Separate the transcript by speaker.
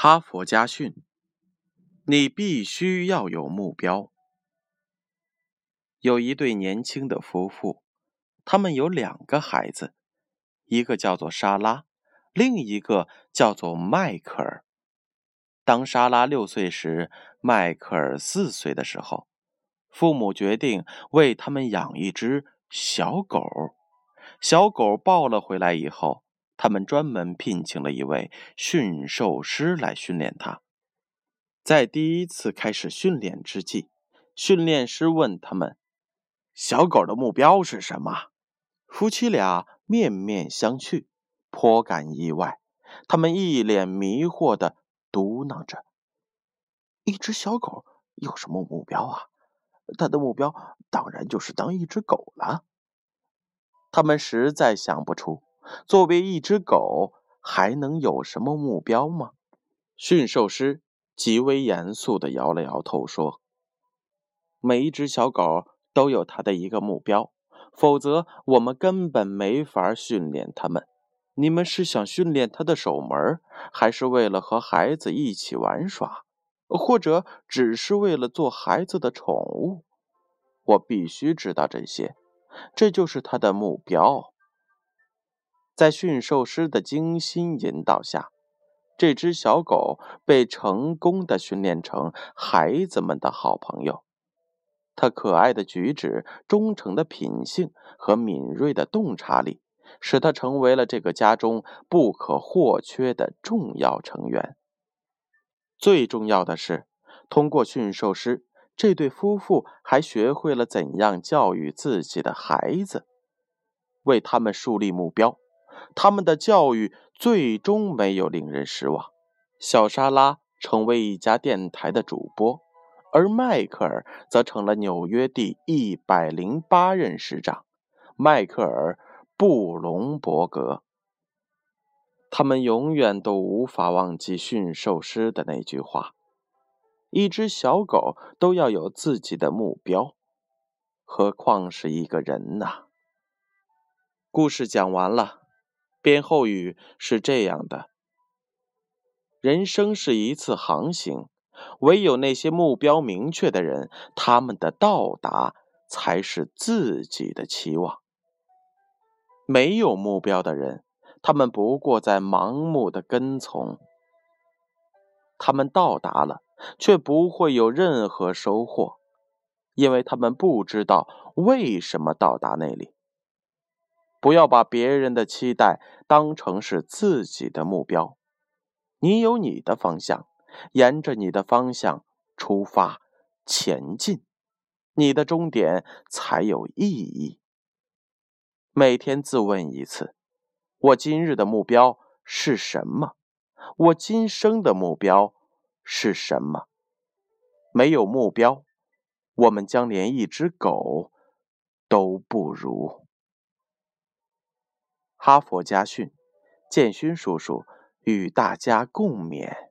Speaker 1: 哈佛家训：你必须要有目标。有一对年轻的夫妇，他们有两个孩子，一个叫做莎拉，另一个叫做迈克尔。当莎拉六岁时，迈克尔四岁的时候，父母决定为他们养一只小狗。小狗抱了回来以后。他们专门聘请了一位驯兽师来训练它。在第一次开始训练之际，训练师问他们：“小狗的目标是什么？”夫妻俩面面相觑，颇感意外。他们一脸迷惑地嘟囔着：“一只小狗有什么目标啊？它的目标当然就是当一只狗了。”他们实在想不出。作为一只狗，还能有什么目标吗？驯兽师极为严肃地摇了摇头，说：“每一只小狗都有它的一个目标，否则我们根本没法训练它们。你们是想训练它的守门，还是为了和孩子一起玩耍，或者只是为了做孩子的宠物？我必须知道这些。这就是它的目标。”在驯兽师的精心引导下，这只小狗被成功的训练成孩子们的好朋友。它可爱的举止、忠诚的品性和敏锐的洞察力，使它成为了这个家中不可或缺的重要成员。最重要的是，通过驯兽师，这对夫妇还学会了怎样教育自己的孩子，为他们树立目标。他们的教育最终没有令人失望。小莎拉成为一家电台的主播，而迈克尔则成了纽约第一百零八任市长——迈克尔·布隆伯格。他们永远都无法忘记驯兽师的那句话：“一只小狗都要有自己的目标，何况是一个人呢？”故事讲完了。编后语是这样的：人生是一次航行，唯有那些目标明确的人，他们的到达才是自己的期望。没有目标的人，他们不过在盲目的跟从。他们到达了，却不会有任何收获，因为他们不知道为什么到达那里。不要把别人的期待当成是自己的目标，你有你的方向，沿着你的方向出发前进，你的终点才有意义。每天自问一次：我今日的目标是什么？我今生的目标是什么？没有目标，我们将连一只狗都不如。哈佛家训，建勋叔叔与大家共勉。